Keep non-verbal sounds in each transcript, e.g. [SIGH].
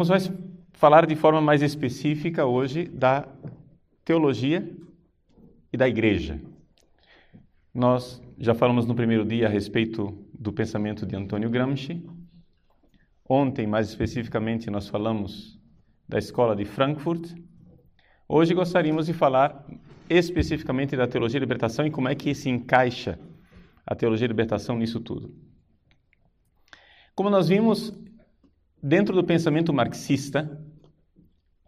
Vamos mais falar de forma mais específica hoje da teologia e da igreja. Nós já falamos no primeiro dia a respeito do pensamento de Antônio Gramsci. Ontem, mais especificamente, nós falamos da escola de Frankfurt. Hoje gostaríamos de falar especificamente da teologia e libertação e como é que se encaixa a teologia e libertação nisso tudo. Como nós vimos, dentro do pensamento marxista,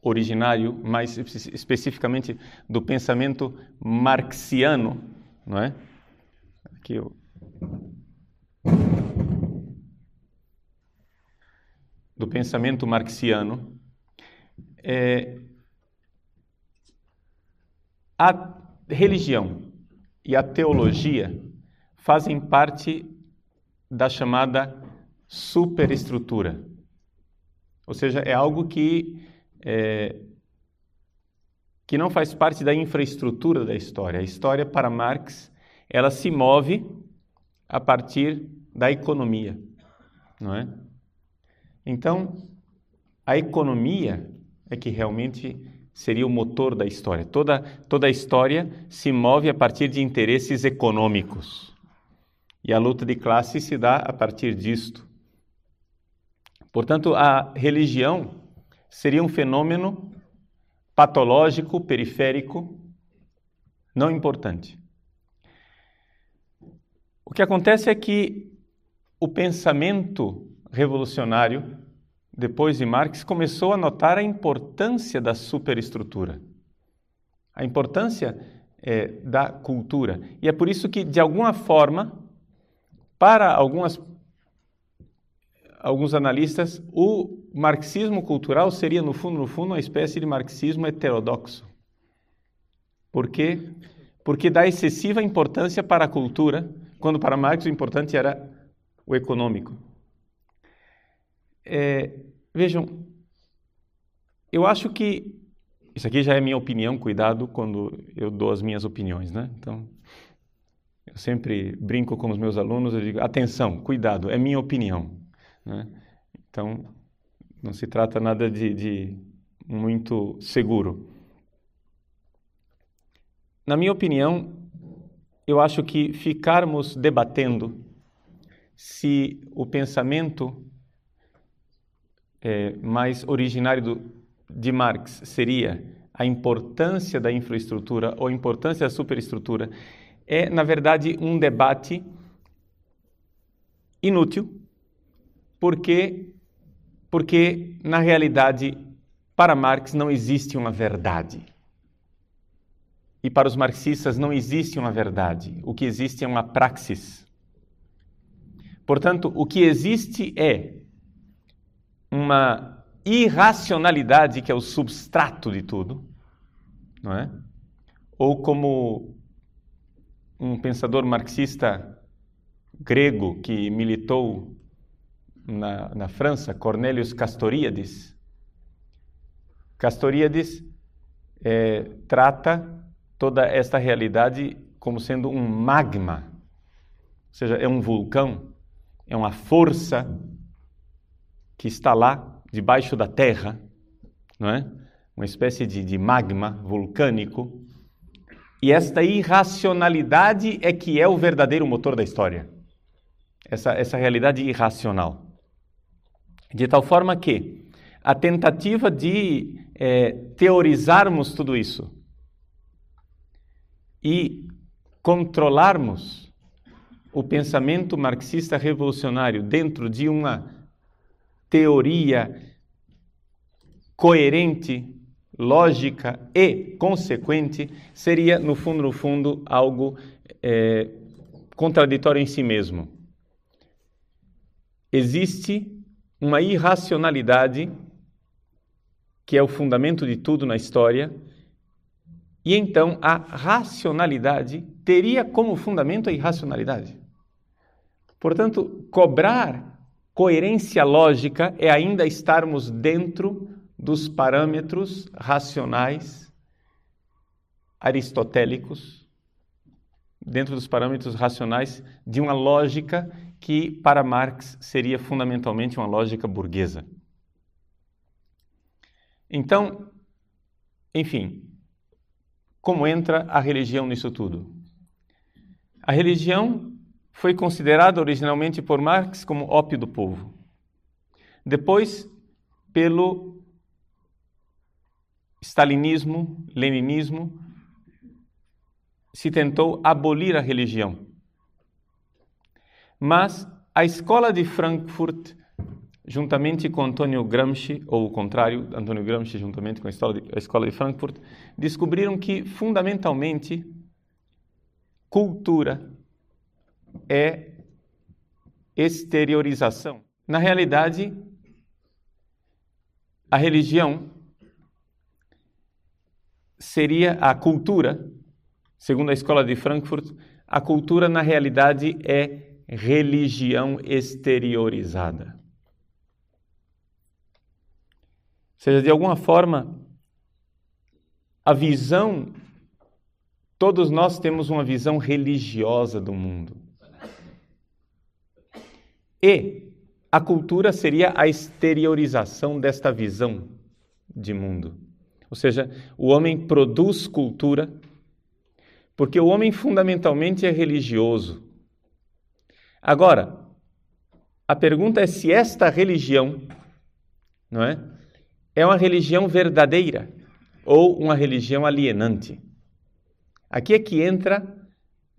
originário, mais especificamente do pensamento marxiano, não é? Aqui eu do pensamento marxiano, é, a religião e a teologia fazem parte da chamada superestrutura. Ou seja, é algo que, é, que não faz parte da infraestrutura da história. A história, para Marx, ela se move a partir da economia, não é? Então, a economia é que realmente seria o motor da história. Toda, toda a história se move a partir de interesses econômicos. E a luta de classe se dá a partir disto. Portanto, a religião seria um fenômeno patológico, periférico, não importante. O que acontece é que o pensamento revolucionário, depois de Marx, começou a notar a importância da superestrutura, a importância é, da cultura. E é por isso que, de alguma forma, para algumas alguns analistas, o marxismo cultural seria, no fundo, no fundo, uma espécie de marxismo heterodoxo. Por quê? Porque dá excessiva importância para a cultura, quando para Marx o importante era o econômico. É, vejam, eu acho que isso aqui já é minha opinião, cuidado quando eu dou as minhas opiniões, né? Então, eu sempre brinco com os meus alunos, eu digo, atenção, cuidado, é minha opinião. Né? Então, não se trata nada de, de muito seguro. Na minha opinião, eu acho que ficarmos debatendo se o pensamento é, mais originário do, de Marx seria a importância da infraestrutura ou a importância da superestrutura, é, na verdade, um debate inútil, porque, porque na realidade, para Marx não existe uma verdade. E para os marxistas não existe uma verdade. O que existe é uma praxis. Portanto, o que existe é uma irracionalidade que é o substrato de tudo, não é? Ou como um pensador marxista grego que militou na, na França, Cornelius Castoriadis. Castoriadis é, trata toda esta realidade como sendo um magma, ou seja, é um vulcão, é uma força que está lá debaixo da terra, não é? Uma espécie de, de magma vulcânico. E esta irracionalidade é que é o verdadeiro motor da história. Essa, essa realidade irracional. De tal forma que a tentativa de é, teorizarmos tudo isso e controlarmos o pensamento marxista revolucionário dentro de uma teoria coerente, lógica e consequente, seria, no fundo, no fundo, algo é, contraditório em si mesmo. Existe uma irracionalidade que é o fundamento de tudo na história, e então a racionalidade teria como fundamento a irracionalidade. Portanto, cobrar coerência lógica é ainda estarmos dentro dos parâmetros racionais aristotélicos, dentro dos parâmetros racionais de uma lógica que para Marx seria fundamentalmente uma lógica burguesa. Então, enfim, como entra a religião nisso tudo? A religião foi considerada originalmente por Marx como ópio do povo. Depois, pelo stalinismo, leninismo, se tentou abolir a religião. Mas a escola de Frankfurt, juntamente com Antônio Gramsci, ou o contrário, Antônio Gramsci juntamente com a escola de, a escola de Frankfurt, descobriram que fundamentalmente cultura é exteriorização. Na realidade, a religião seria a cultura, segundo a escola de Frankfurt, a cultura na realidade é religião exteriorizada. Ou seja, de alguma forma, a visão, todos nós temos uma visão religiosa do mundo. E a cultura seria a exteriorização desta visão de mundo. Ou seja, o homem produz cultura porque o homem fundamentalmente é religioso. Agora, a pergunta é se esta religião, não é, é uma religião verdadeira ou uma religião alienante. Aqui é que entra,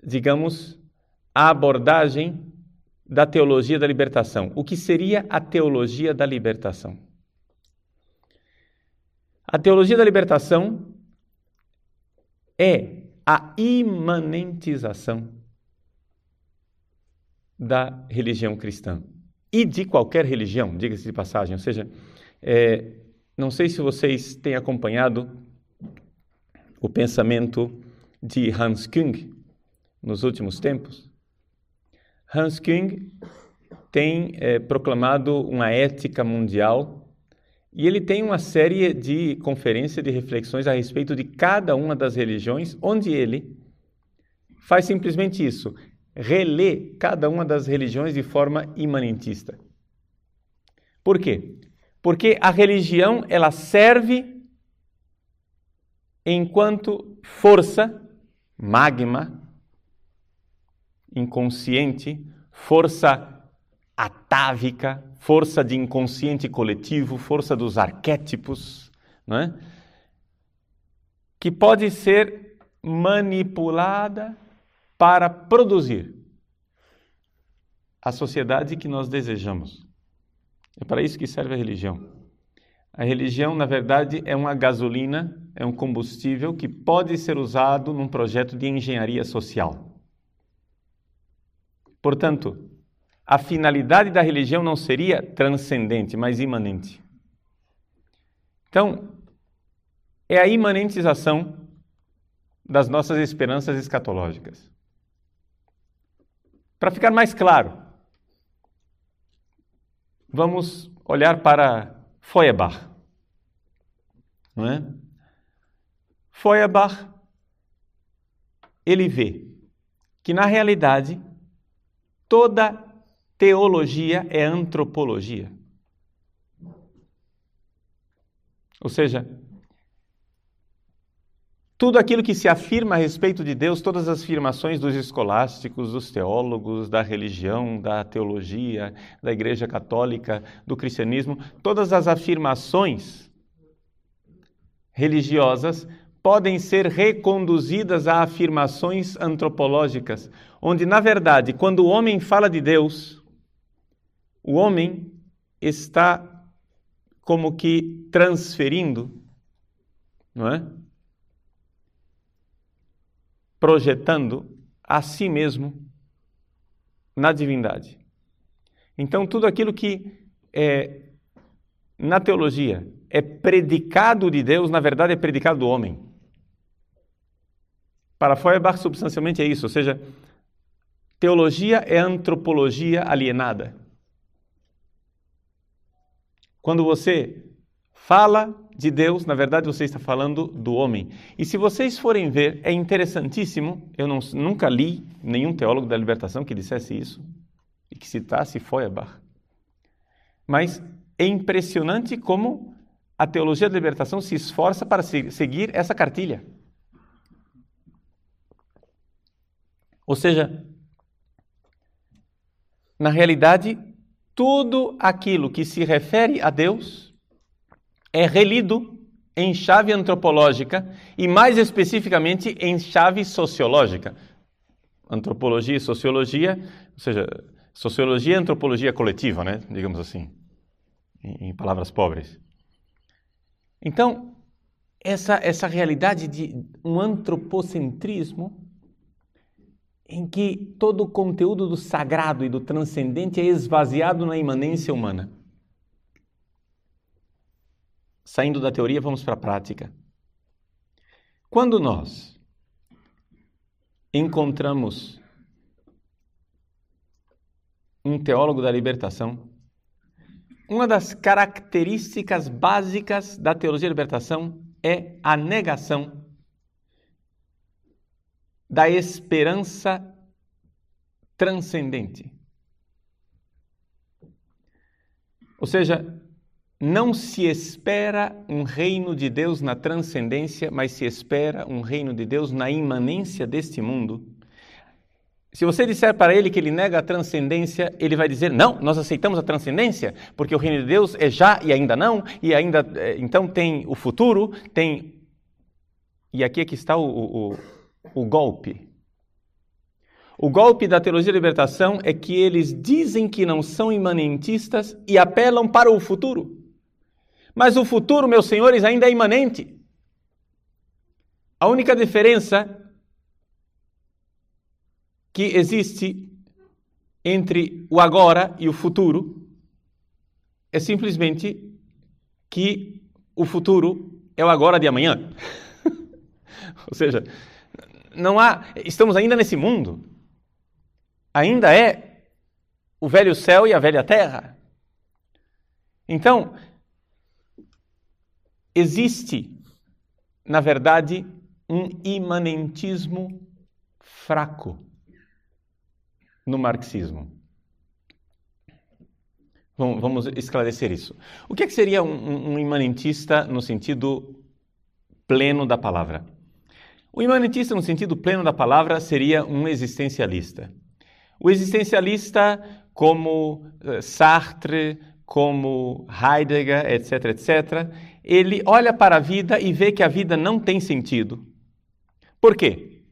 digamos, a abordagem da teologia da libertação. O que seria a teologia da libertação? A teologia da libertação é a imanentização da religião cristã e de qualquer religião, diga-se de passagem. Ou seja, é, não sei se vocês têm acompanhado o pensamento de Hans Küng nos últimos tempos. Hans Küng tem é, proclamado uma ética mundial e ele tem uma série de conferências de reflexões a respeito de cada uma das religiões, onde ele faz simplesmente isso, relê cada uma das religiões de forma imanentista. Por quê? Porque a religião ela serve enquanto força, magma, inconsciente, força atávica, força de inconsciente coletivo, força dos arquétipos, não é? que pode ser manipulada para produzir a sociedade que nós desejamos. É para isso que serve a religião. A religião, na verdade, é uma gasolina, é um combustível que pode ser usado num projeto de engenharia social. Portanto, a finalidade da religião não seria transcendente, mas imanente. Então, é a imanentização das nossas esperanças escatológicas. Para ficar mais claro, vamos olhar para Feuerbach. Não é? Feuerbach, ele vê que na realidade toda teologia é antropologia. Ou seja, tudo aquilo que se afirma a respeito de Deus, todas as afirmações dos escolásticos, dos teólogos, da religião, da teologia, da Igreja Católica, do cristianismo, todas as afirmações religiosas podem ser reconduzidas a afirmações antropológicas, onde, na verdade, quando o homem fala de Deus, o homem está como que transferindo, não é? Projetando a si mesmo na divindade. Então, tudo aquilo que é, na teologia é predicado de Deus, na verdade é predicado do homem. Para Feuerbach, substancialmente é isso, ou seja, teologia é antropologia alienada. Quando você fala de Deus, na verdade você está falando do homem. E se vocês forem ver, é interessantíssimo, eu não, nunca li nenhum teólogo da libertação que dissesse isso e que citasse Feuerbach. Mas é impressionante como a teologia da libertação se esforça para seguir essa cartilha. Ou seja, na realidade, tudo aquilo que se refere a Deus é relido em chave antropológica e, mais especificamente, em chave sociológica. Antropologia e sociologia, ou seja, sociologia e antropologia coletiva, né? digamos assim, em, palavras pobres. Então, essa, essa realidade de um antropocentrismo em que todo o conteúdo do sagrado e do transcendente é esvaziado na imanência humana. Saindo da teoria, vamos para a prática. Quando nós encontramos um teólogo da libertação, uma das características básicas da teologia da libertação é a negação da esperança transcendente. Ou seja, não se espera um reino de Deus na transcendência, mas se espera um reino de Deus na imanência deste mundo. Se você disser para ele que ele nega a transcendência, ele vai dizer: não, nós aceitamos a transcendência, porque o reino de Deus é já e ainda não, e ainda eh, então tem o futuro, tem. E aqui é que está o, o, o golpe. O golpe da teologia da libertação é que eles dizem que não são imanentistas e apelam para o futuro. Mas o futuro, meus senhores, ainda é imanente. A única diferença que existe entre o agora e o futuro é simplesmente que o futuro é o agora de amanhã. [LAUGHS] Ou seja, não há, estamos ainda nesse mundo. Ainda é o velho céu e a velha terra. Então, existe, na verdade, um imanentismo fraco no marxismo. Vamos esclarecer isso. O que, é que seria um, um imanentista no sentido pleno da palavra? O imanentista, no sentido pleno da palavra, seria um existencialista. O existencialista, como eh, Sartre, como Heidegger, etc., etc., ele olha para a vida e vê que a vida não tem sentido. Por quê?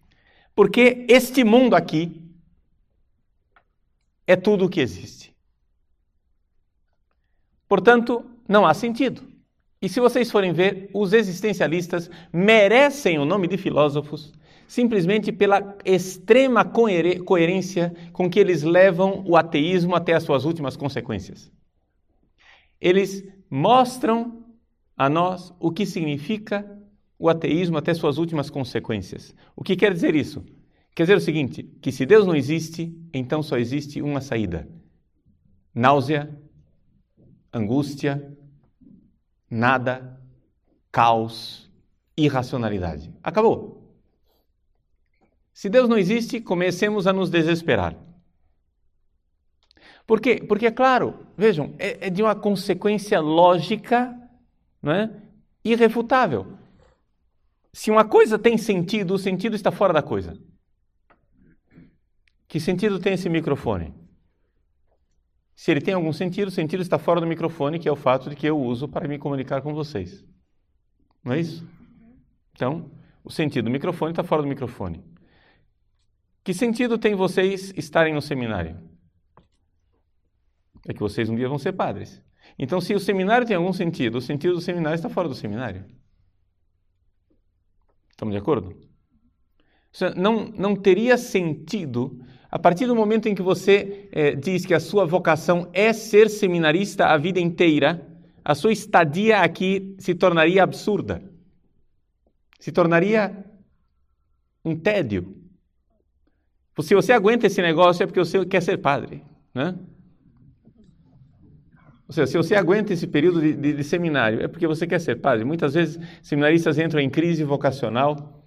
Porque este mundo aqui é tudo o que existe. Portanto, não há sentido. E se vocês forem ver, os existencialistas merecem o nome de filósofos simplesmente pela extrema coerência com que eles levam o ateísmo até as suas últimas consequências. Eles mostram a nós o que significa o ateísmo até suas últimas consequências. O que quer dizer isso? Quer dizer o seguinte: que se Deus não existe, então só existe uma saída: náusea, angústia, nada, caos, irracionalidade. Acabou. Se Deus não existe, comecemos a nos desesperar. Por quê? Porque, é claro, vejam, é, é de uma consequência lógica não é? irrefutável. Se uma coisa tem sentido, o sentido está fora da coisa. Que sentido tem esse microfone? Se ele tem algum sentido, o sentido está fora do microfone, que é o fato de que eu uso para me comunicar com vocês. Não é isso? Então, o sentido do microfone está fora do microfone. Que sentido tem vocês estarem no seminário? É que vocês um dia vão ser padres. Então, se o seminário tem algum sentido, o sentido do seminário está fora do seminário. Estamos de acordo? Não, não teria sentido a partir do momento em que você eh, diz que a sua vocação é ser seminarista a vida inteira, a sua estadia aqui se tornaria absurda. Se tornaria um tédio. Se você aguenta esse negócio é porque você quer ser padre, né? Ou seja, se você aguenta esse período de, de, de seminário é porque você quer ser padre. Muitas vezes seminaristas entram em crise vocacional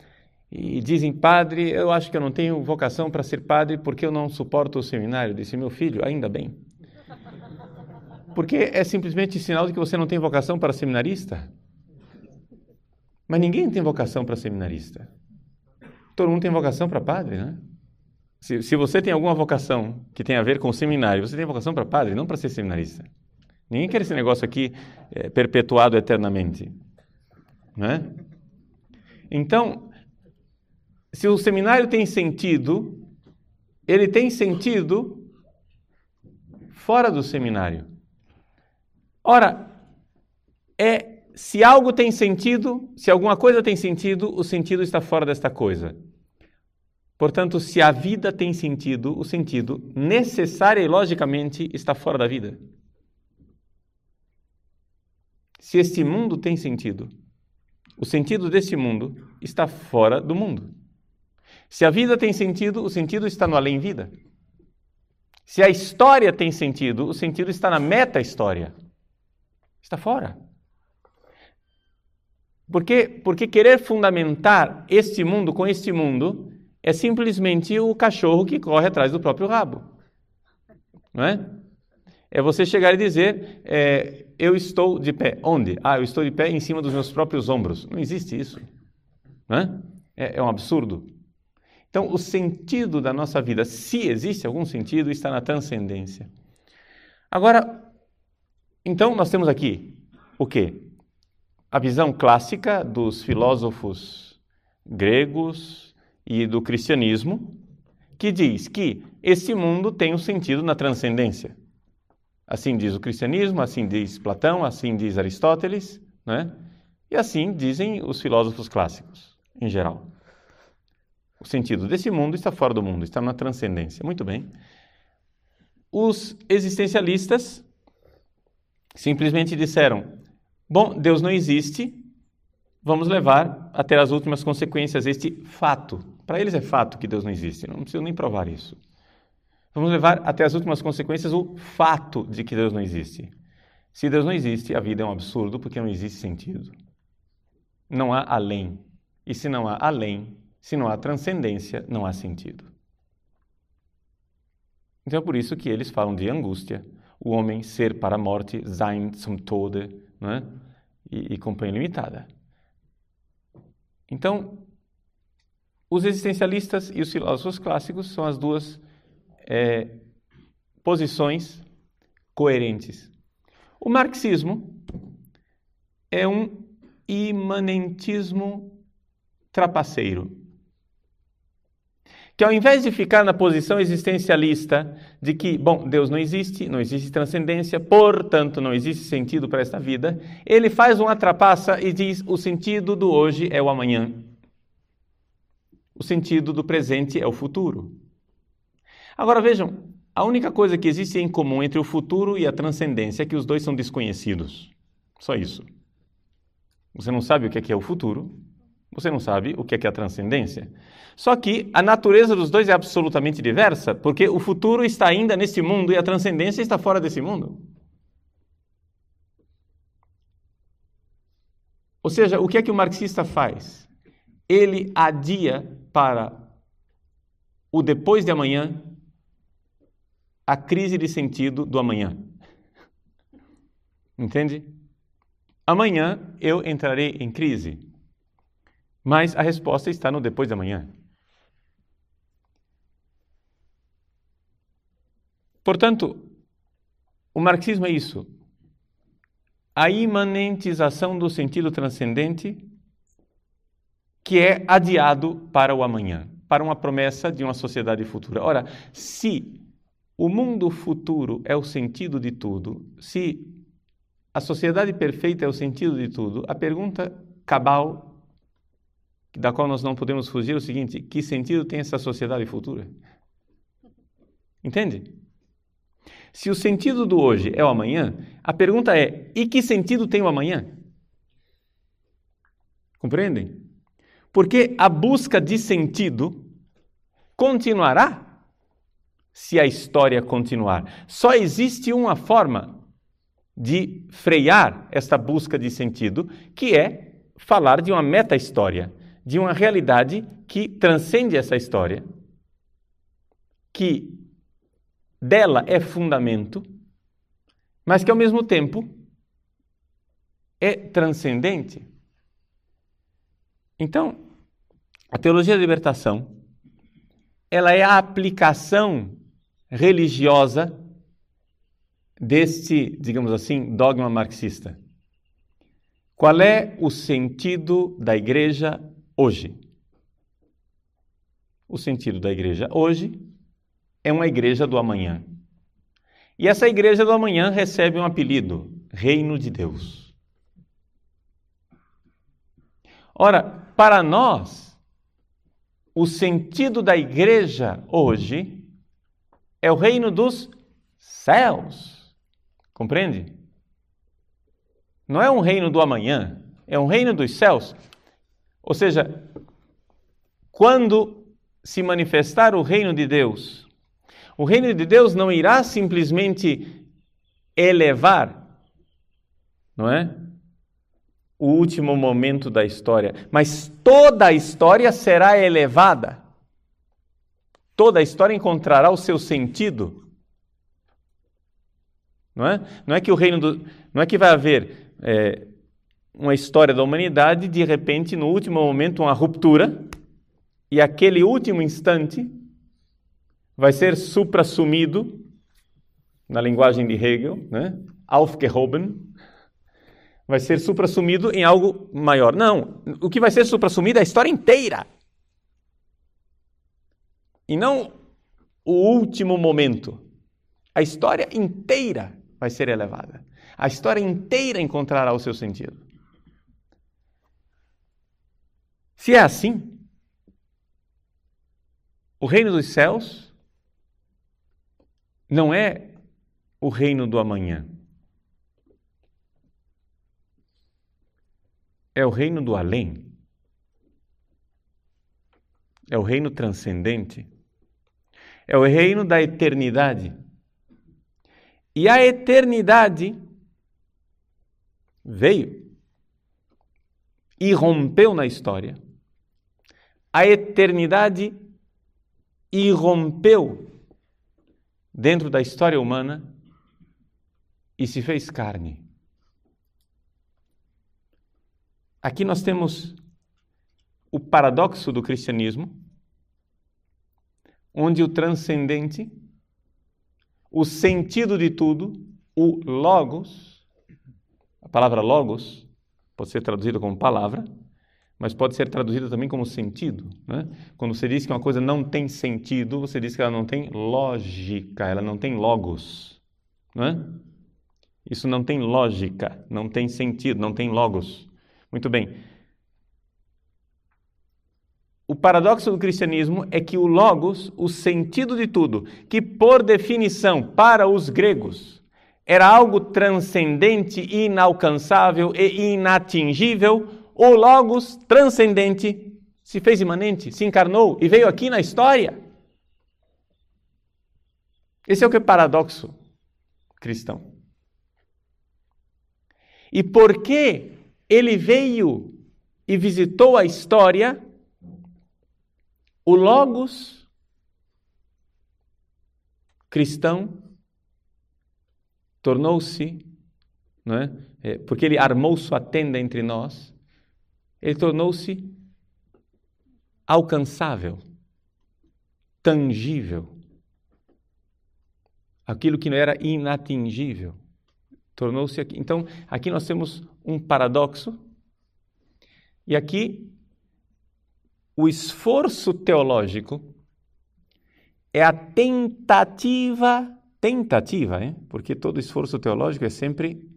e dizem, padre, eu acho que eu não tenho vocação para ser padre porque eu não suporto o seminário. Disse, meu filho, ainda bem. Porque é simplesmente sinal de que você não tem vocação para seminarista. Mas ninguém tem vocação para seminarista. Todo mundo tem vocação para padre, né? Se, se você tem alguma vocação que tem a ver com seminário, você tem vocação para padre, não para ser seminarista. Ninguém quer esse negócio aqui é, perpetuado eternamente. Né? Então, se o seminário tem sentido, ele tem sentido fora do seminário. Ora, é se algo tem sentido, se alguma coisa tem sentido, o sentido está fora desta coisa. Portanto, se a vida tem sentido, o sentido necessário e logicamente está fora da vida. Se este mundo tem sentido, o sentido deste mundo está fora do mundo. Se a vida tem sentido, o sentido está no além-vida. Se a história tem sentido, o sentido está na meta-história. Está fora. Porque, porque querer fundamentar este mundo com este mundo é simplesmente o cachorro que corre atrás do próprio rabo. Não é? É você chegar e dizer, é, eu estou de pé. Onde? Ah, eu estou de pé em cima dos meus próprios ombros. Não existe isso. Não é? É, é um absurdo. Então, o sentido da nossa vida, se existe algum sentido, está na transcendência. Agora, então nós temos aqui o quê? A visão clássica dos filósofos gregos, e do cristianismo, que diz que esse mundo tem um sentido na transcendência. Assim diz o cristianismo, assim diz Platão, assim diz Aristóteles, né? e assim dizem os filósofos clássicos, em geral. O sentido desse mundo está fora do mundo, está na transcendência. Muito bem. Os existencialistas simplesmente disseram: bom, Deus não existe, vamos levar a ter as últimas consequências este fato. Para eles é fato que Deus não existe, não preciso nem provar isso. Vamos levar até as últimas consequências o fato de que Deus não existe. Se Deus não existe, a vida é um absurdo porque não existe sentido. Não há além. E se não há além, se não há transcendência, não há sentido. Então é por isso que eles falam de angústia, o homem ser para a morte, sein zum Tode, não é? e, e companhia limitada. Então, os existencialistas e os filósofos clássicos são as duas é, posições coerentes. O marxismo é um imanentismo trapaceiro. Que ao invés de ficar na posição existencialista de que, bom, Deus não existe, não existe transcendência, portanto não existe sentido para esta vida, ele faz uma trapaça e diz: o sentido do hoje é o amanhã. O sentido do presente é o futuro. Agora vejam, a única coisa que existe em comum entre o futuro e a transcendência é que os dois são desconhecidos. Só isso. Você não sabe o que é, que é o futuro, você não sabe o que é, que é a transcendência. Só que a natureza dos dois é absolutamente diversa, porque o futuro está ainda neste mundo e a transcendência está fora desse mundo. Ou seja, o que é que o marxista faz? Ele adia para o depois de amanhã a crise de sentido do amanhã. Entende? Amanhã eu entrarei em crise, mas a resposta está no depois de amanhã. Portanto, o marxismo é isso. A imanentização do sentido transcendente que é adiado para o amanhã, para uma promessa de uma sociedade futura. Ora, se o mundo futuro é o sentido de tudo, se a sociedade perfeita é o sentido de tudo, a pergunta cabal, da qual nós não podemos fugir, é o seguinte: que sentido tem essa sociedade futura? Entende? Se o sentido do hoje é o amanhã, a pergunta é: e que sentido tem o amanhã? Compreendem? Porque a busca de sentido continuará se a história continuar. Só existe uma forma de frear esta busca de sentido, que é falar de uma meta-história, de uma realidade que transcende essa história, que dela é fundamento mas que ao mesmo tempo é transcendente. Então, a teologia da libertação, ela é a aplicação religiosa deste, digamos assim, dogma marxista. Qual é o sentido da igreja hoje? O sentido da igreja hoje é uma igreja do amanhã. E essa igreja do amanhã recebe um apelido: Reino de Deus. Ora, para nós, o sentido da igreja hoje é o reino dos céus. Compreende? Não é um reino do amanhã, é um reino dos céus. Ou seja, quando se manifestar o reino de Deus, o reino de Deus não irá simplesmente elevar, não é? O último momento da história, mas toda a história será elevada. Toda a história encontrará o seu sentido. Não é? Não é que o reino do, não é que vai haver é, uma história da humanidade de repente no último momento uma ruptura e aquele último instante vai ser suprassumido, na linguagem de Hegel, né? aufgehoben, vai ser suprassumido em algo maior. Não, o que vai ser suprassumido é a história inteira. E não o último momento. A história inteira vai ser elevada. A história inteira encontrará o seu sentido. Se é assim, o reino dos céus não é o reino do amanhã. É o reino do além. É o reino transcendente. É o reino da eternidade. E a eternidade veio e rompeu na história. A eternidade irrompeu dentro da história humana e se fez carne. Aqui nós temos o paradoxo do cristianismo, onde o transcendente, o sentido de tudo, o logos, a palavra logos pode ser traduzida como palavra, mas pode ser traduzida também como sentido. Né? Quando você diz que uma coisa não tem sentido, você diz que ela não tem lógica, ela não tem logos. Né? Isso não tem lógica, não tem sentido, não tem logos. Muito bem. O paradoxo do cristianismo é que o logos, o sentido de tudo, que por definição para os gregos era algo transcendente, inalcançável e inatingível, o Logos transcendente se fez imanente, se encarnou e veio aqui na história. Esse é o que é paradoxo cristão. E porque ele veio e visitou a história, o Logos cristão tornou-se, não é? é? porque ele armou sua tenda entre nós, ele tornou-se alcançável, tangível. Aquilo que não era inatingível tornou-se aqui. Então, aqui nós temos um paradoxo. E aqui o esforço teológico é a tentativa, tentativa, hein? porque todo esforço teológico é sempre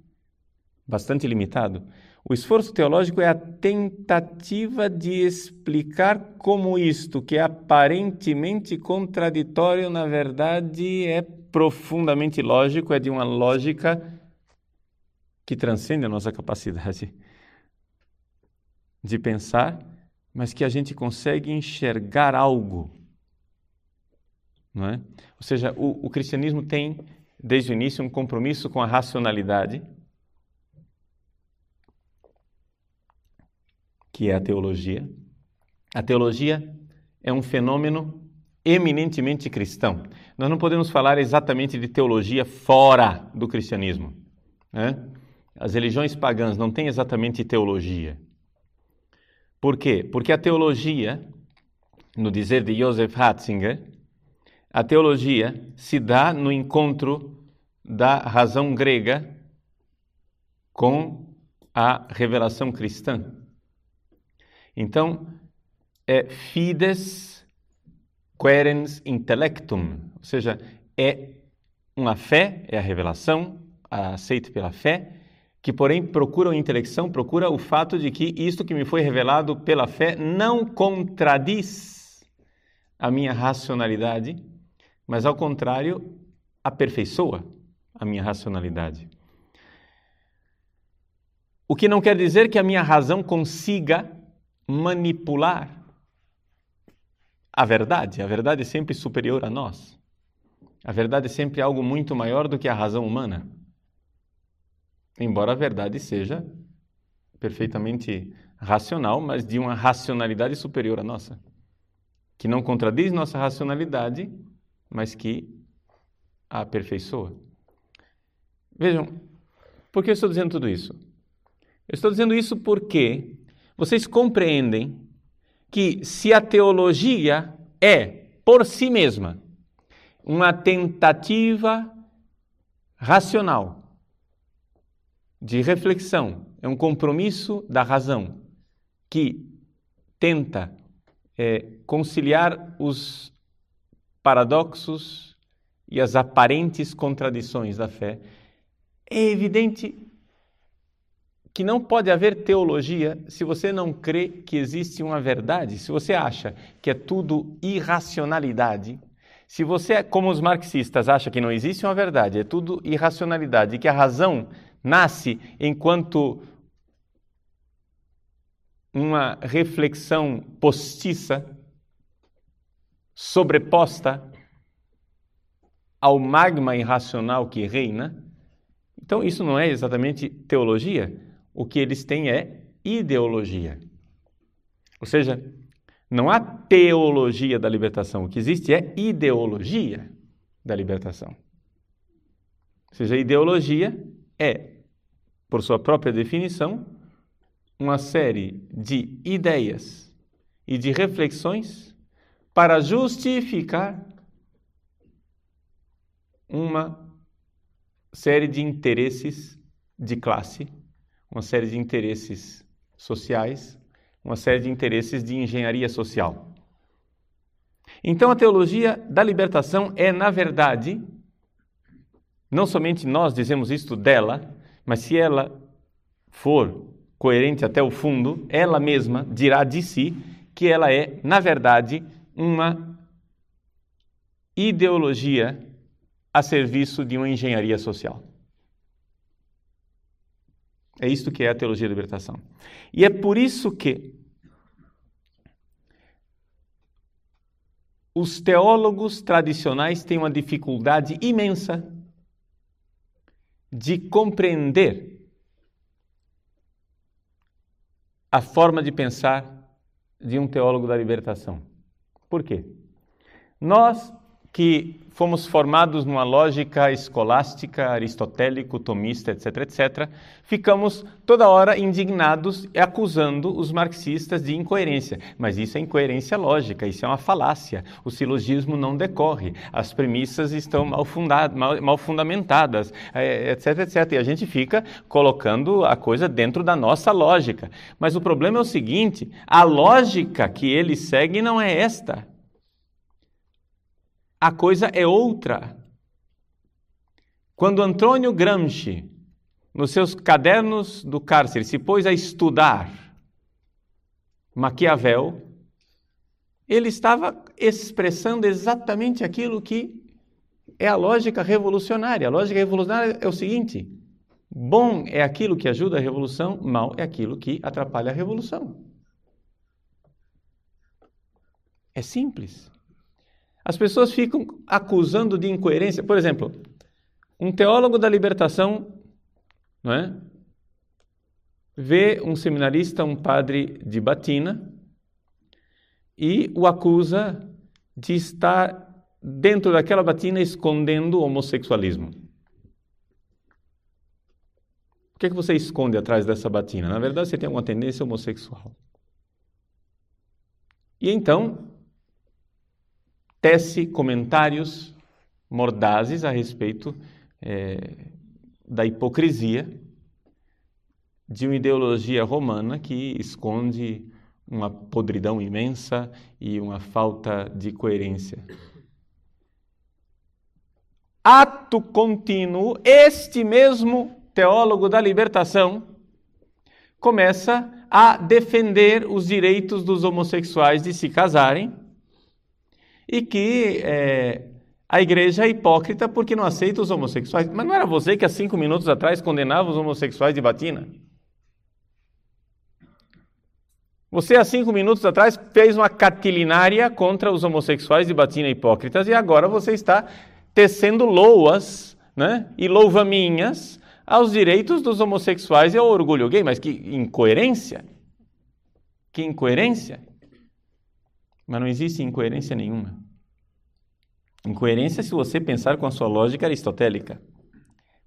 bastante limitado. O esforço teológico é a tentativa de explicar como isto, que é aparentemente contraditório, na verdade é profundamente lógico, é de uma lógica que transcende a nossa capacidade de pensar, mas que a gente consegue enxergar algo. Não é? Ou seja, o, o cristianismo tem, desde o início, um compromisso com a racionalidade que é a teologia. A teologia é um fenômeno eminentemente cristão. Nós não podemos falar exatamente de teologia fora do cristianismo. Né? As religiões pagãs não têm exatamente teologia. Por quê? Porque a teologia, no dizer de Joseph Ratzinger, a teologia se dá no encontro da razão grega com a revelação cristã. Então, é fides querens intellectum, ou seja, é uma fé, é a revelação, aceita pela fé, que porém procura a intelecção, procura o fato de que isto que me foi revelado pela fé não contradiz a minha racionalidade, mas ao contrário, aperfeiçoa a minha racionalidade. O que não quer dizer que a minha razão consiga manipular a verdade. A verdade é sempre superior a nós. A verdade é sempre algo muito maior do que a razão humana. Embora a verdade seja perfeitamente racional, mas de uma racionalidade superior à nossa, que não contradiz nossa racionalidade, mas que a aperfeiçoa. Vejam, por que eu estou dizendo tudo isso? Eu estou dizendo isso porque vocês compreendem que se a teologia é, por si mesma, uma tentativa racional de reflexão, é um compromisso da razão que tenta é, conciliar os paradoxos e as aparentes contradições da fé, é evidente que não pode haver teologia se você não crê que existe uma verdade, se você acha que é tudo irracionalidade, se você, como os marxistas, acha que não existe uma verdade, é tudo irracionalidade, que a razão nasce enquanto uma reflexão postiça, sobreposta ao magma irracional que reina, então isso não é exatamente teologia. O que eles têm é ideologia. Ou seja, não há teologia da libertação. O que existe é ideologia da libertação. Ou seja, ideologia é, por sua própria definição, uma série de ideias e de reflexões para justificar uma série de interesses de classe, uma série de interesses sociais, uma série de interesses de engenharia social. Então, a teologia da libertação é, na verdade, não somente nós dizemos isto dela, mas se ela for coerente até o fundo, ela mesma dirá de si que ela é, na verdade, uma ideologia a serviço de uma engenharia social. É isto que é a teologia da libertação. E é por isso que os teólogos tradicionais têm uma dificuldade imensa de compreender a forma de pensar de um teólogo da libertação. Por quê? Nós que fomos formados numa lógica escolástica, aristotélico, tomista, etc., etc., ficamos toda hora indignados e acusando os marxistas de incoerência. Mas isso é incoerência lógica, isso é uma falácia. O silogismo não decorre, as premissas estão mal, fundadas, mal, mal fundamentadas, é, etc., etc. E a gente fica colocando a coisa dentro da nossa lógica. Mas o problema é o seguinte: a lógica que eles seguem não é esta. A coisa é outra. Quando Antônio Gramsci, nos seus cadernos do cárcere, se pôs a estudar Maquiavel, ele estava expressando exatamente aquilo que é a lógica revolucionária. A lógica revolucionária é o seguinte: bom é aquilo que ajuda a revolução, mal é aquilo que atrapalha a revolução. É simples. As pessoas ficam acusando de incoerência. Por exemplo, um teólogo da libertação, não é? Vê um seminarista, um padre de batina, e o acusa de estar dentro daquela batina escondendo o homossexualismo. O que, é que você esconde atrás dessa batina? Na verdade, você tem alguma tendência homossexual. E então, tece comentários mordazes a respeito é, da hipocrisia de uma ideologia romana que esconde uma podridão imensa e uma falta de coerência. Ato contínuo, este mesmo teólogo da libertação começa a defender os direitos dos homossexuais de se casarem e que é, a igreja é hipócrita porque não aceita os homossexuais. Mas não era você que há cinco minutos atrás condenava os homossexuais de batina? Você, há cinco minutos atrás, fez uma catilinária contra os homossexuais de batina hipócritas e agora você está tecendo loas né, e louvaminhas aos direitos dos homossexuais e ao orgulho gay. Mas que incoerência! Que incoerência! Mas não existe incoerência nenhuma. Incoerência se você pensar com a sua lógica aristotélica.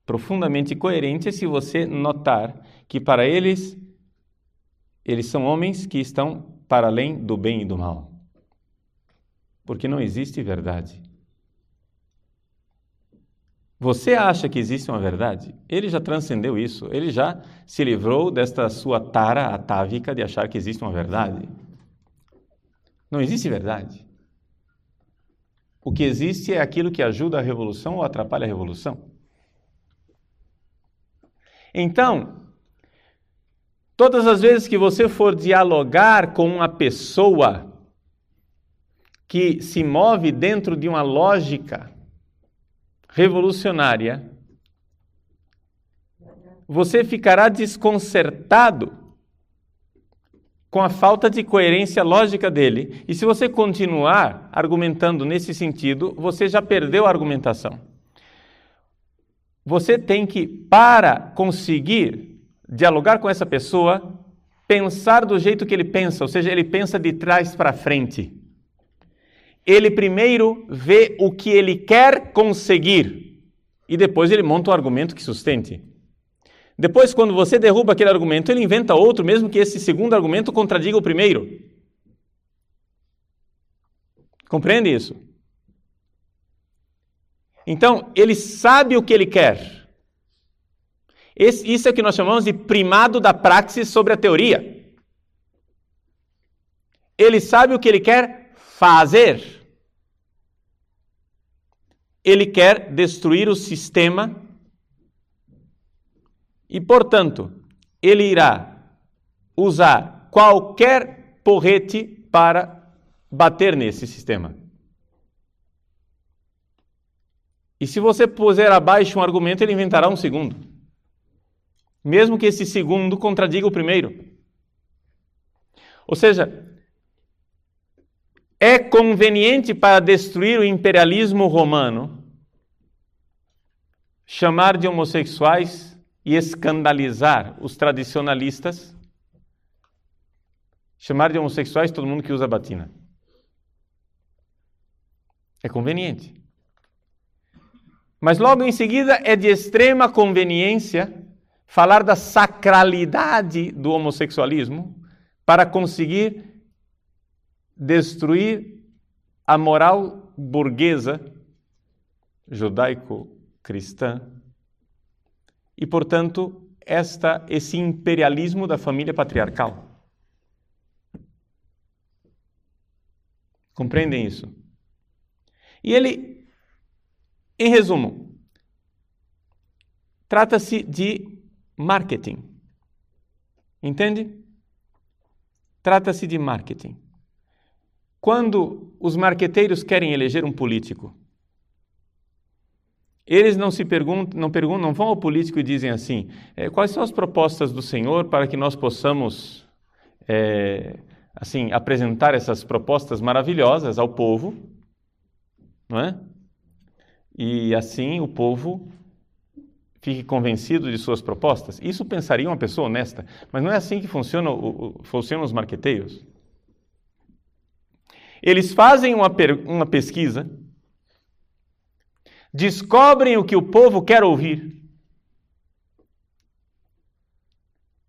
Profundamente coerente se você notar que para eles eles são homens que estão para além do bem e do mal. Porque não existe verdade. Você acha que existe uma verdade? Ele já transcendeu isso. Ele já se livrou desta sua tara atávica de achar que existe uma verdade. Não existe verdade. O que existe é aquilo que ajuda a revolução ou atrapalha a revolução. Então, todas as vezes que você for dialogar com uma pessoa que se move dentro de uma lógica revolucionária, você ficará desconcertado com a falta de coerência lógica dele. E se você continuar argumentando nesse sentido, você já perdeu a argumentação. Você tem que, para conseguir dialogar com essa pessoa, pensar do jeito que ele pensa, ou seja, ele pensa de trás para frente. Ele primeiro vê o que ele quer conseguir e depois ele monta um argumento que sustente. Depois, quando você derruba aquele argumento, ele inventa outro, mesmo que esse segundo argumento contradiga o primeiro. Compreende isso? Então, ele sabe o que ele quer. Esse, isso é o que nós chamamos de primado da praxis sobre a teoria. Ele sabe o que ele quer fazer. Ele quer destruir o sistema e, portanto, ele irá usar qualquer porrete para bater nesse sistema. E se você puser abaixo um argumento, ele inventará um segundo. Mesmo que esse segundo contradiga o primeiro. Ou seja, é conveniente para destruir o imperialismo romano chamar de homossexuais e escandalizar os tradicionalistas, chamar de homossexuais todo mundo que usa batina. É conveniente. Mas logo em seguida é de extrema conveniência falar da sacralidade do homossexualismo para conseguir destruir a moral burguesa judaico-cristã e, portanto, esta, esse imperialismo da família patriarcal. Compreendem isso? E ele, em resumo, trata-se de marketing. Entende? Trata-se de marketing. Quando os marqueteiros querem eleger um político, eles não se perguntam, não perguntam, não vão ao político e dizem assim: é, quais são as propostas do Senhor para que nós possamos é, assim apresentar essas propostas maravilhosas ao povo, não é? E assim o povo fique convencido de suas propostas. Isso pensaria uma pessoa honesta, mas não é assim que funciona, funcionam os marqueteiros. Eles fazem uma, uma pesquisa, descobrem o que o povo quer ouvir,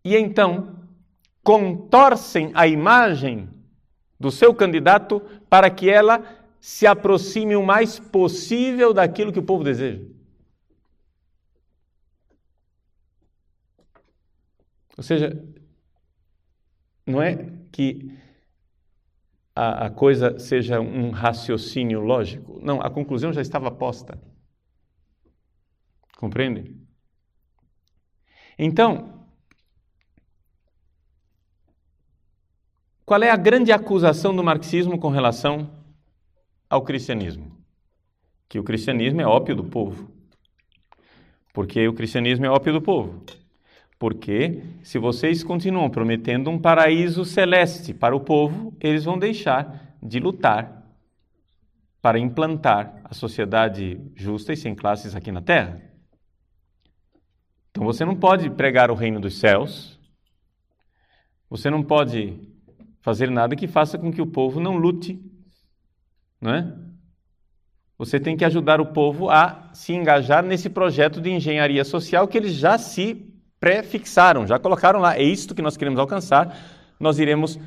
e então contorcem a imagem do seu candidato para que ela se aproxime o mais possível daquilo que o povo deseja. Ou seja, não é que a, a, coisa seja um raciocínio lógico. Não, a conclusão já estava posta. Compreende? Então, qual é a grande acusação do marxismo com relação ao cristianismo? Que o cristianismo é ópio do povo. Porque o cristianismo é ópio do povo. Porque se vocês continuam prometendo um paraíso celeste para o povo, eles vão deixar de lutar para implantar a sociedade justa e sem classes aqui na terra. Então você não pode pregar o reino dos céus, você não pode fazer nada que faça com que o povo não lute, não é? Você tem que ajudar o povo a se engajar nesse projeto de engenharia social que eles já se pré-fixaram, já colocaram lá, é isto que nós queremos alcançar, nós iremos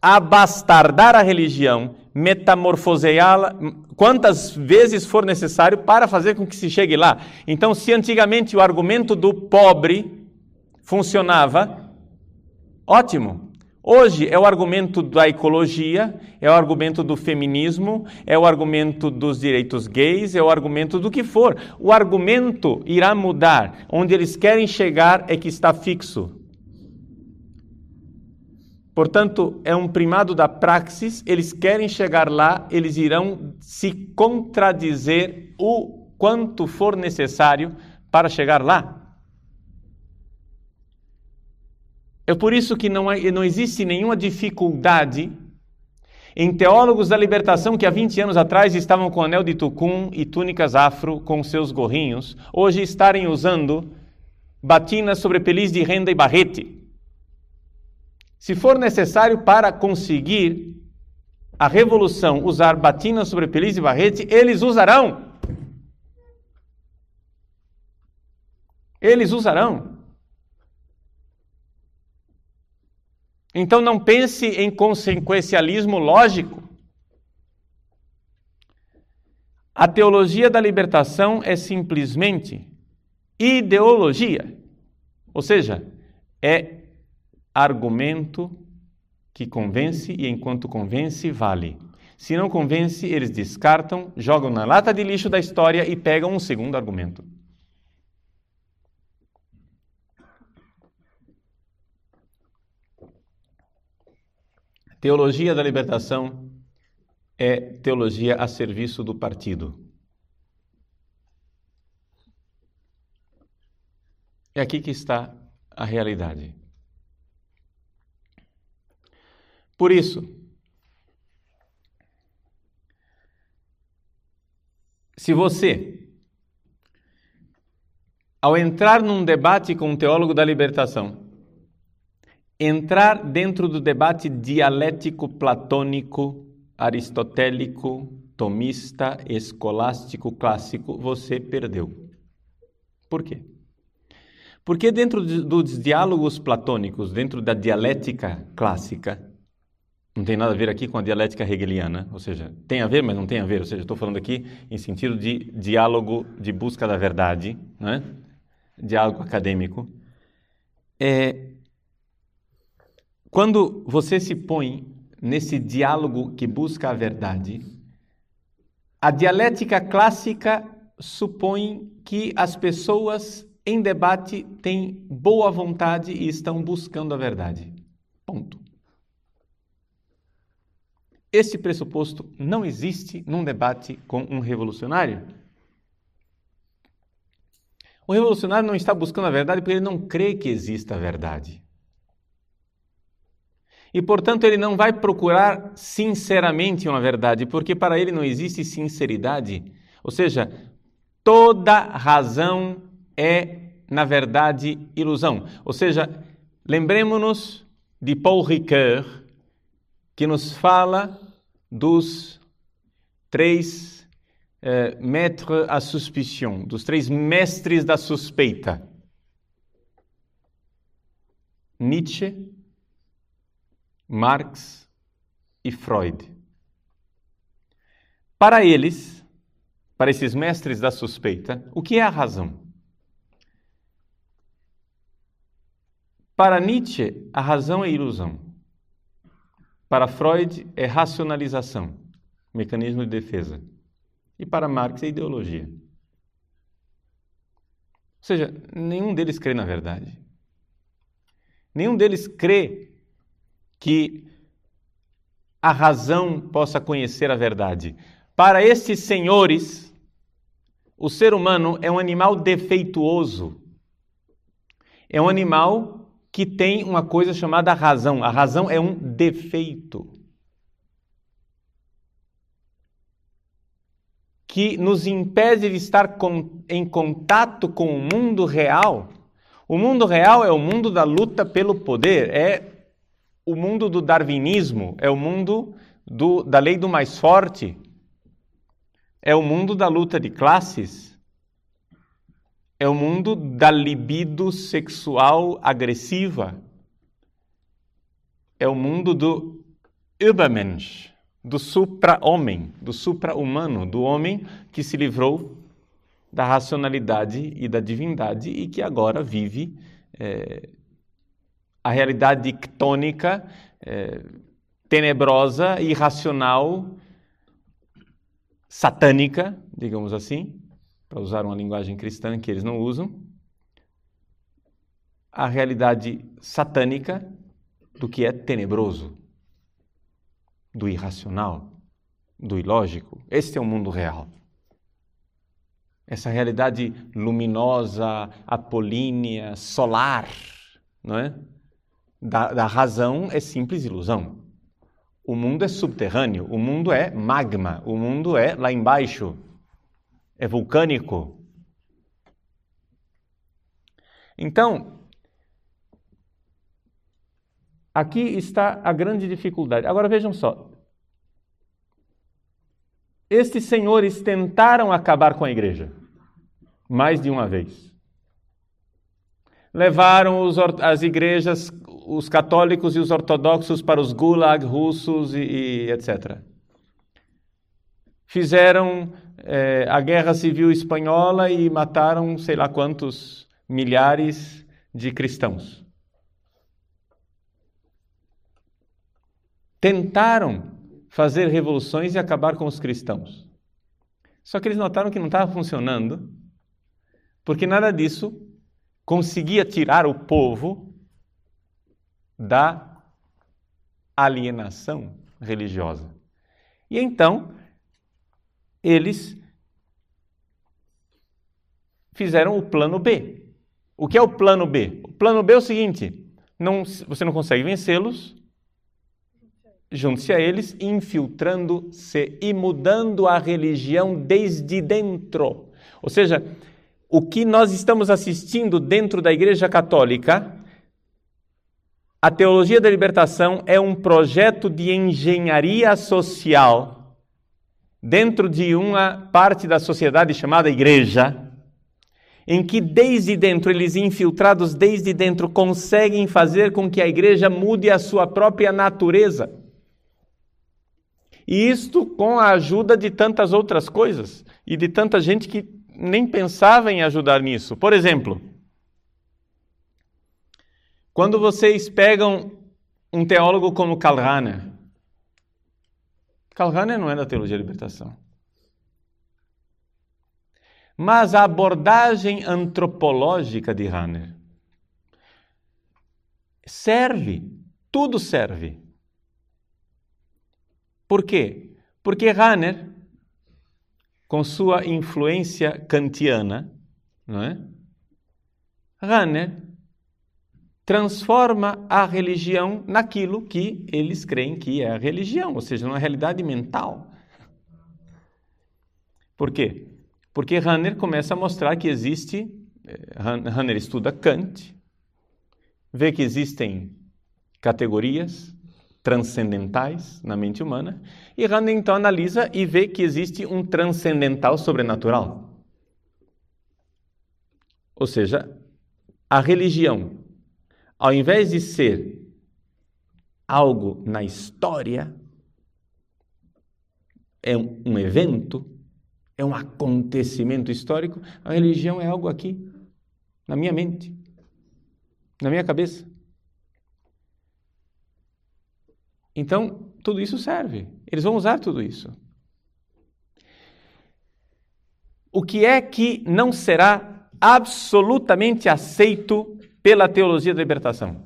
abastardar a religião, metamorfoseá-la quantas vezes for necessário para fazer com que se chegue lá. Então, se antigamente o argumento do pobre funcionava, ótimo. Hoje é o argumento da ecologia, é o argumento do feminismo, é o argumento dos direitos gays, é o argumento do que for. O argumento irá mudar. Onde eles querem chegar é que está fixo. Portanto, é um primado da praxis, eles querem chegar lá, eles irão se contradizer o quanto for necessário para chegar lá. É por isso que não, é, não existe nenhuma dificuldade em teólogos da libertação que há 20 anos atrás estavam com anel de tucum e túnicas afro com seus gorrinhos, hoje estarem usando batinas sobre peliz de renda e barrete. Se for necessário para conseguir a revolução usar batinas sobre peliz e barrete, eles usarão. Eles usarão. Então não pense em consequencialismo lógico. A teologia da libertação é simplesmente ideologia, ou seja, é argumento que convence e enquanto convence, vale. Se não convence, eles descartam, jogam na lata de lixo da história e pegam um segundo argumento. Teologia da libertação é teologia a serviço do partido. É aqui que está a realidade. Por isso, se você, ao entrar num debate com um teólogo da libertação, entrar dentro do debate dialético platônico, aristotélico, tomista, escolástico, clássico, você perdeu. Por quê? Porque dentro dos diálogos platônicos, dentro da dialética clássica, não tem nada a ver aqui com a dialética hegeliana, ou seja, tem a ver, mas não tem a ver, ou seja, estou falando aqui em sentido de diálogo de busca da verdade, né? diálogo acadêmico. É, quando você se põe nesse diálogo que busca a verdade, a dialética clássica supõe que as pessoas em debate têm boa vontade e estão buscando a verdade. Ponto. Esse pressuposto não existe num debate com um revolucionário. O revolucionário não está buscando a verdade porque ele não crê que exista a verdade. E, portanto, ele não vai procurar sinceramente uma verdade, porque para ele não existe sinceridade. Ou seja, toda razão é, na verdade, ilusão. Ou seja, lembremos-nos de Paul Ricoeur, que nos fala dos três eh, maîtres à suspicion, dos três mestres da suspeita. Nietzsche, Marx e Freud. Para eles, para esses mestres da suspeita, o que é a razão? Para Nietzsche, a razão é ilusão. Para Freud, é racionalização, mecanismo de defesa. E para Marx, é ideologia. Ou seja, nenhum deles crê na verdade. Nenhum deles crê que a razão possa conhecer a verdade. Para esses senhores, o ser humano é um animal defeituoso. É um animal que tem uma coisa chamada razão. A razão é um defeito. Que nos impede de estar com, em contato com o mundo real. O mundo real é o mundo da luta pelo poder, é o mundo do darwinismo, é o mundo do, da lei do mais forte, é o mundo da luta de classes, é o mundo da libido sexual agressiva. É o mundo do Übermensch, do supra-homem, do supra-humano, do homem que se livrou da racionalidade e da divindade e que agora vive é, a realidade ictônica, é, tenebrosa, irracional, satânica, digamos assim, para usar uma linguagem cristã que eles não usam, a realidade satânica do que é tenebroso, do irracional, do ilógico. Este é o mundo real. Essa realidade luminosa, apolínea, solar, não é? Da, da razão é simples ilusão. O mundo é subterrâneo, o mundo é magma, o mundo é lá embaixo é vulcânico. Então, aqui está a grande dificuldade. Agora vejam só. Estes senhores tentaram acabar com a igreja mais de uma vez. Levaram os, as igrejas, os católicos e os ortodoxos para os gulag russos e, e etc. Fizeram é, a Guerra Civil Espanhola e mataram sei lá quantos milhares de cristãos. Tentaram fazer revoluções e acabar com os cristãos. Só que eles notaram que não estava funcionando, porque nada disso conseguia tirar o povo da alienação religiosa. E então eles fizeram o plano B. O que é o plano B? O plano B é o seguinte: não, você não consegue vencê-los, junte-se a eles, infiltrando-se e mudando a religião desde dentro. Ou seja, o que nós estamos assistindo dentro da Igreja Católica, a teologia da libertação é um projeto de engenharia social dentro de uma parte da sociedade chamada igreja, em que desde dentro, eles infiltrados desde dentro, conseguem fazer com que a igreja mude a sua própria natureza. E isto com a ajuda de tantas outras coisas e de tanta gente que nem pensava em ajudar nisso. Por exemplo, quando vocês pegam um teólogo como Karl Rahner, não é da teologia da libertação. Mas a abordagem antropológica de Hanner serve, tudo serve. Por quê? Porque Hanner, com sua influência kantiana, não é? Hanner transforma a religião naquilo que eles creem que é a religião, ou seja, numa realidade mental. Por quê? Porque Hanner começa a mostrar que existe, Hanner estuda Kant, vê que existem categorias, transcendentais na mente humana, e Rand então analisa e vê que existe um transcendental sobrenatural. Ou seja, a religião, ao invés de ser algo na história, é um evento, é um acontecimento histórico, a religião é algo aqui, na minha mente, na minha cabeça. Então, tudo isso serve. Eles vão usar tudo isso. O que é que não será absolutamente aceito pela teologia da libertação?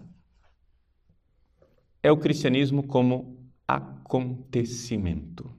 É o cristianismo como acontecimento.